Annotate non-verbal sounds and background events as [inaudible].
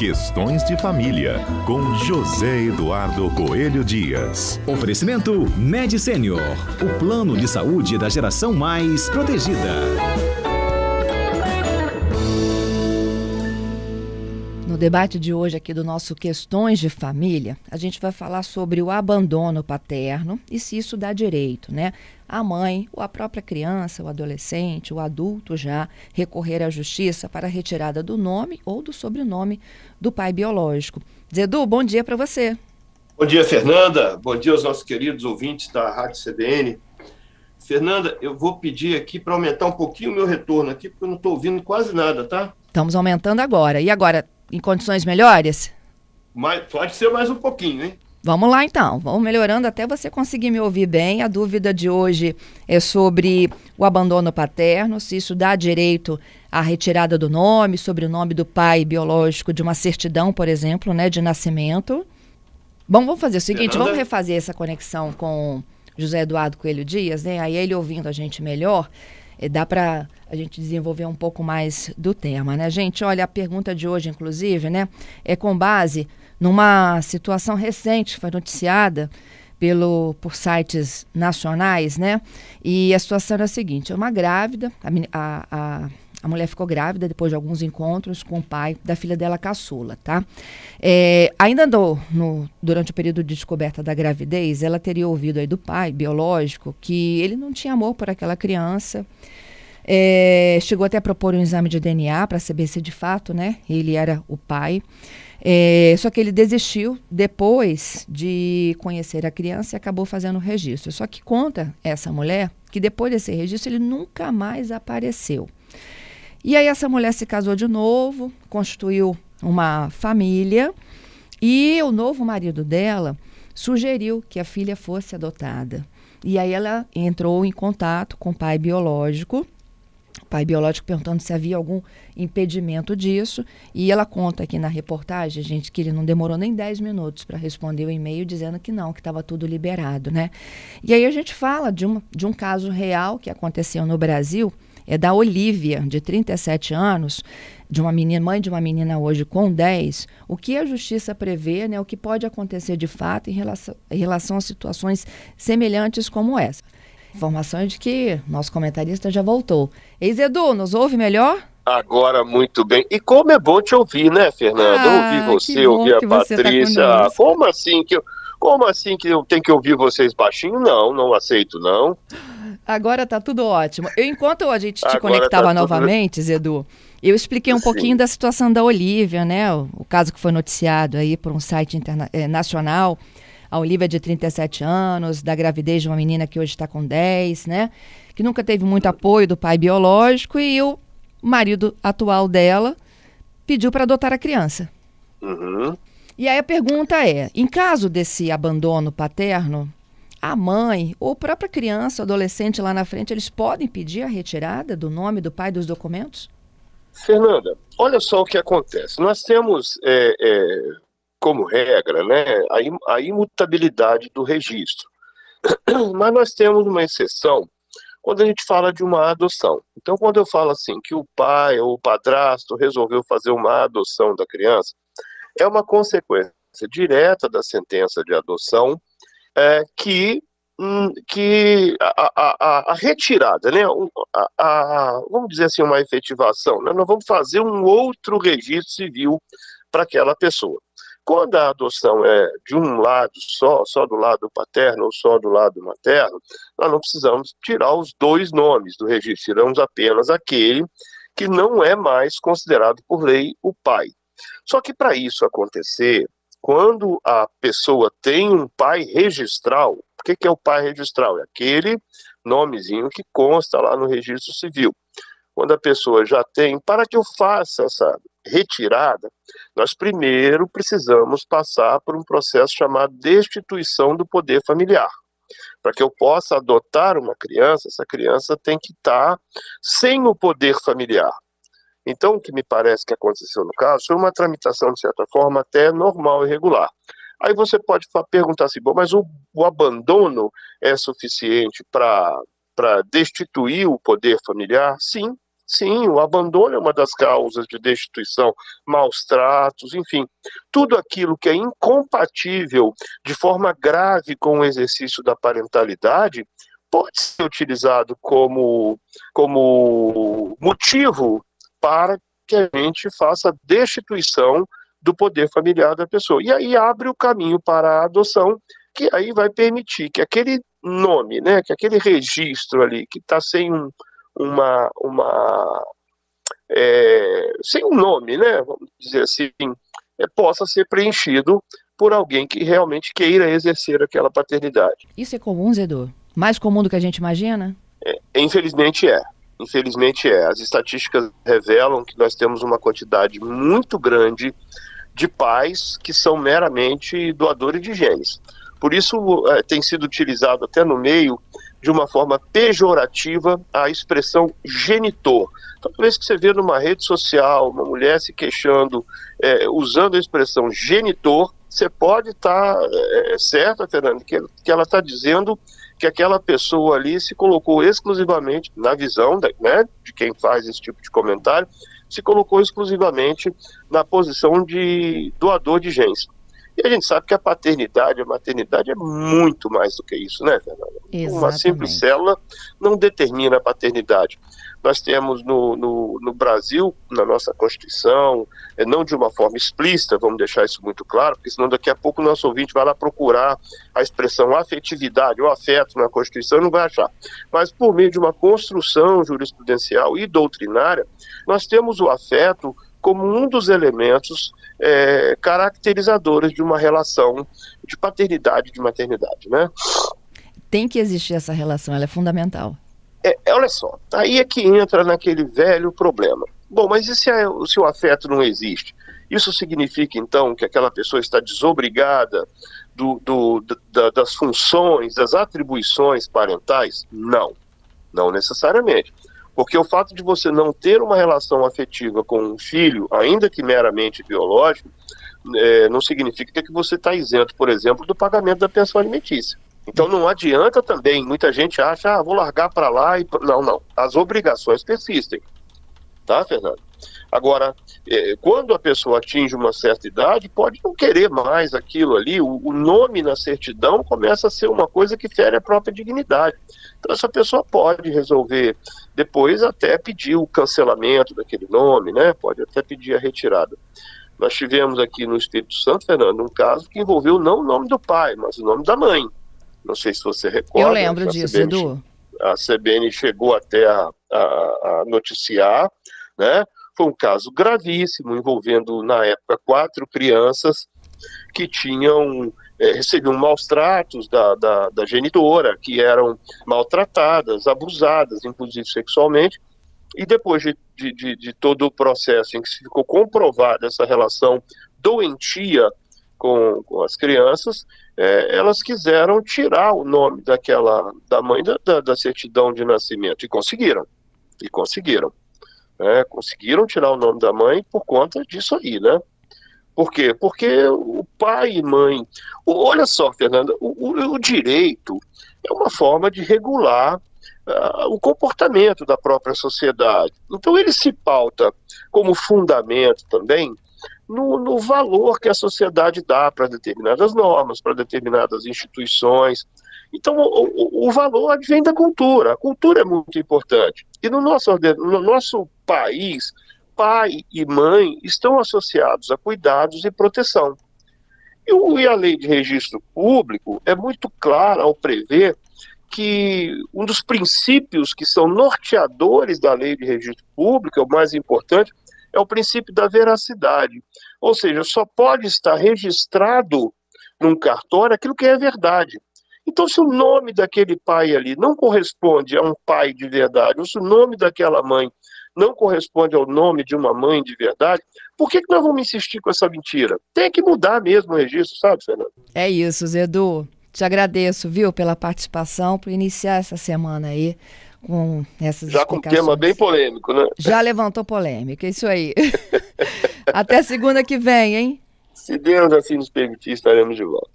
Questões de Família, com José Eduardo Coelho Dias. Oferecimento Med Senior, o plano de saúde da geração mais protegida. Debate de hoje aqui do nosso Questões de Família, a gente vai falar sobre o abandono paterno e se isso dá direito, né? A mãe, ou a própria criança, o adolescente, o adulto já recorrer à justiça para a retirada do nome ou do sobrenome do pai biológico. Zedu, bom dia para você. Bom dia, Fernanda. Bom dia aos nossos queridos ouvintes da Rádio CBN. Fernanda, eu vou pedir aqui para aumentar um pouquinho o meu retorno aqui, porque eu não estou ouvindo quase nada, tá? Estamos aumentando agora. E agora, em condições melhores? Mas, pode ser mais um pouquinho, hein? Vamos lá então, vamos melhorando até você conseguir me ouvir bem. A dúvida de hoje é sobre o abandono paterno, se isso dá direito à retirada do nome, sobre o nome do pai biológico de uma certidão, por exemplo, né, de nascimento. Bom, vamos fazer o seguinte, Fernanda? vamos refazer essa conexão com José Eduardo Coelho Dias, né? Aí ele ouvindo a gente melhor, eh, dá para a gente desenvolver um pouco mais do tema, né, gente? Olha, a pergunta de hoje, inclusive, né, é com base numa situação recente que foi noticiada pelo, por sites nacionais, né? E a situação era a seguinte: uma grávida, a, a, a mulher ficou grávida depois de alguns encontros com o pai da filha dela caçula, tá? É, ainda no, durante o período de descoberta da gravidez, ela teria ouvido aí do pai biológico que ele não tinha amor por aquela criança. É, chegou até a propor um exame de DNA para saber se de fato, né, ele era o pai. É, só que ele desistiu depois de conhecer a criança e acabou fazendo o registro. Só que conta essa mulher que depois desse registro ele nunca mais apareceu. E aí essa mulher se casou de novo, constituiu uma família e o novo marido dela sugeriu que a filha fosse adotada. E aí ela entrou em contato com o pai biológico pai biológico perguntando se havia algum impedimento disso. E ela conta aqui na reportagem, gente, que ele não demorou nem 10 minutos para responder o e-mail dizendo que não, que estava tudo liberado, né? E aí a gente fala de um, de um caso real que aconteceu no Brasil, é da Olivia, de 37 anos, de uma menina, mãe de uma menina hoje com 10, o que a justiça prevê, né, o que pode acontecer de fato em relação, em relação a situações semelhantes como essa. Informação de que nosso comentarista já voltou. Ex-Edu, nos ouve melhor? Agora, muito bem. E como é bom te ouvir, né, Fernanda? Ah, ouvir você, ouvir a tá Patrícia. Tá como assim que eu. Como assim que eu tenho que ouvir vocês baixinho? Não, não aceito, não. Agora tá tudo ótimo. Eu, enquanto a gente te Agora conectava tá novamente, tudo... Zedu, eu expliquei um Sim. pouquinho da situação da Olivia, né? O, o, caso que foi noticiado aí por um site interna eh, nacional a Olivia de 37 anos, da gravidez de uma menina que hoje está com 10, né? Que nunca teve muito apoio do pai biológico e o marido atual dela pediu para adotar a criança. Uhum. E aí a pergunta é: em caso desse abandono paterno, a mãe ou a própria criança, adolescente lá na frente, eles podem pedir a retirada do nome do pai dos documentos? Fernanda, olha só o que acontece. Nós temos é, é, como regra, né, a, imutabilidade do registro. [clears throat] Mas nós temos uma exceção quando a gente fala de uma adoção. Então, quando eu falo assim que o pai ou o padrasto resolveu fazer uma adoção da criança, é uma consequência direta da sentença de adoção é, que hum, que a, a, a, retirada, né, a, vamos dizer assim, uma efetivação, né, nós vamos fazer um outro registro civil para aquela pessoa. Quando a adoção é de um lado só, só do lado paterno ou só do lado materno, nós não precisamos tirar os dois nomes do registro, tiramos apenas aquele que não é mais considerado por lei o pai. Só que para isso acontecer, quando a pessoa tem um pai registral, o que, que é o pai registral? É aquele nomezinho que consta lá no registro civil. Quando a pessoa já tem, para que eu faça essa retirada, nós primeiro precisamos passar por um processo chamado destituição do poder familiar. Para que eu possa adotar uma criança, essa criança tem que estar sem o poder familiar. Então, o que me parece que aconteceu no caso foi uma tramitação, de certa forma, até normal e regular. Aí você pode perguntar assim, bom, mas o, o abandono é suficiente para destituir o poder familiar? Sim, Sim, o abandono é uma das causas de destituição, maus tratos, enfim, tudo aquilo que é incompatível de forma grave com o exercício da parentalidade pode ser utilizado como, como motivo para que a gente faça destituição do poder familiar da pessoa. E aí abre o caminho para a adoção, que aí vai permitir que aquele nome, né, que aquele registro ali, que está sem um, uma, uma é, sem um nome, né, vamos dizer assim, é, possa ser preenchido por alguém que realmente queira exercer aquela paternidade. Isso é comum, Zedor? Mais comum do que a gente imagina? É, infelizmente é. Infelizmente é. As estatísticas revelam que nós temos uma quantidade muito grande de pais que são meramente doadores de genes. Por isso é, tem sido utilizado até no meio de uma forma pejorativa a expressão genitor. Toda vez que você vê numa rede social uma mulher se queixando, é, usando a expressão genitor, você pode estar tá, é, certa, Fernando, que, que ela está dizendo que aquela pessoa ali se colocou exclusivamente, na visão da, né, de quem faz esse tipo de comentário, se colocou exclusivamente na posição de doador de genes. E a gente sabe que a paternidade, a maternidade é muito mais do que isso, né, Fernanda? Exatamente. Uma simples célula não determina a paternidade. Nós temos no, no, no Brasil, na nossa Constituição, é, não de uma forma explícita, vamos deixar isso muito claro, porque senão daqui a pouco o nosso ouvinte vai lá procurar a expressão afetividade ou afeto na Constituição e não vai achar. Mas por meio de uma construção jurisprudencial e doutrinária, nós temos o afeto como um dos elementos é, caracterizadores de uma relação de paternidade e de maternidade, né? Tem que existir essa relação, ela é fundamental. É, é, olha só, aí é que entra naquele velho problema. Bom, mas e se, a, se o afeto não existe? Isso significa, então, que aquela pessoa está desobrigada do, do, da, das funções, das atribuições parentais? Não, não necessariamente. Porque o fato de você não ter uma relação afetiva com um filho, ainda que meramente biológico, é, não significa que você está isento, por exemplo, do pagamento da pensão alimentícia. Então não adianta também, muita gente acha, ah, vou largar para lá e. Não, não. As obrigações persistem. Tá, Fernando? Agora, é, quando a pessoa atinge uma certa idade, pode não querer mais aquilo ali, o, o, nome na certidão começa a ser uma coisa que fere a própria dignidade. Então, essa pessoa pode resolver depois até pedir o cancelamento daquele nome, né? Pode até pedir a retirada. Nós tivemos aqui no Espírito Santo, Fernando, um caso que envolveu não o nome do pai, mas o nome da mãe. Não sei se você recorda. Eu lembro disso, CBN, Edu. A CBN chegou até a, a, a noticiar, né? Foi um caso gravíssimo, envolvendo, na época, quatro crianças que tinham é, recebiam maus tratos da, da, da, genitora, que eram maltratadas, abusadas, inclusive sexualmente, e depois de, de, de, todo o processo em que se ficou comprovada essa relação doentia com, com as crianças, é, elas quiseram tirar o nome daquela da mãe da, da, da certidão de nascimento. E conseguiram, e conseguiram. Né? Conseguiram tirar o nome da mãe por conta disso aí, né? Por quê? Porque o pai e mãe. Olha só, Fernanda, o, o, o, direito é uma forma de regular uh, o comportamento da própria sociedade. Então, ele se pauta como fundamento também no, no valor que a sociedade dá para determinadas normas, para determinadas instituições. Então, o, o, valor advém da cultura. A cultura é muito importante. E no nosso, no nosso país, pai e mãe estão associados a cuidados e proteção. E, o, e a lei de registro público é muito clara ao prever que um dos princípios que são norteadores da lei de registro público, é o mais importante, é o princípio da veracidade. Ou seja, só pode estar registrado num cartório aquilo que é verdade. Então, se o nome daquele pai ali não corresponde a um pai de verdade, ou se o nome daquela mãe não corresponde ao nome de uma mãe de verdade, por que, que nós vamos insistir com essa mentira? Tem que mudar mesmo o registro, sabe, Fernando? É isso, Zedu. Te agradeço, viu, pela participação, por iniciar essa semana aí com essas Já com um tema bem polêmico, né? Já levantou polêmica, isso aí. [laughs] Até segunda que vem, hein? Se Deus assim nos permitir, estaremos de volta.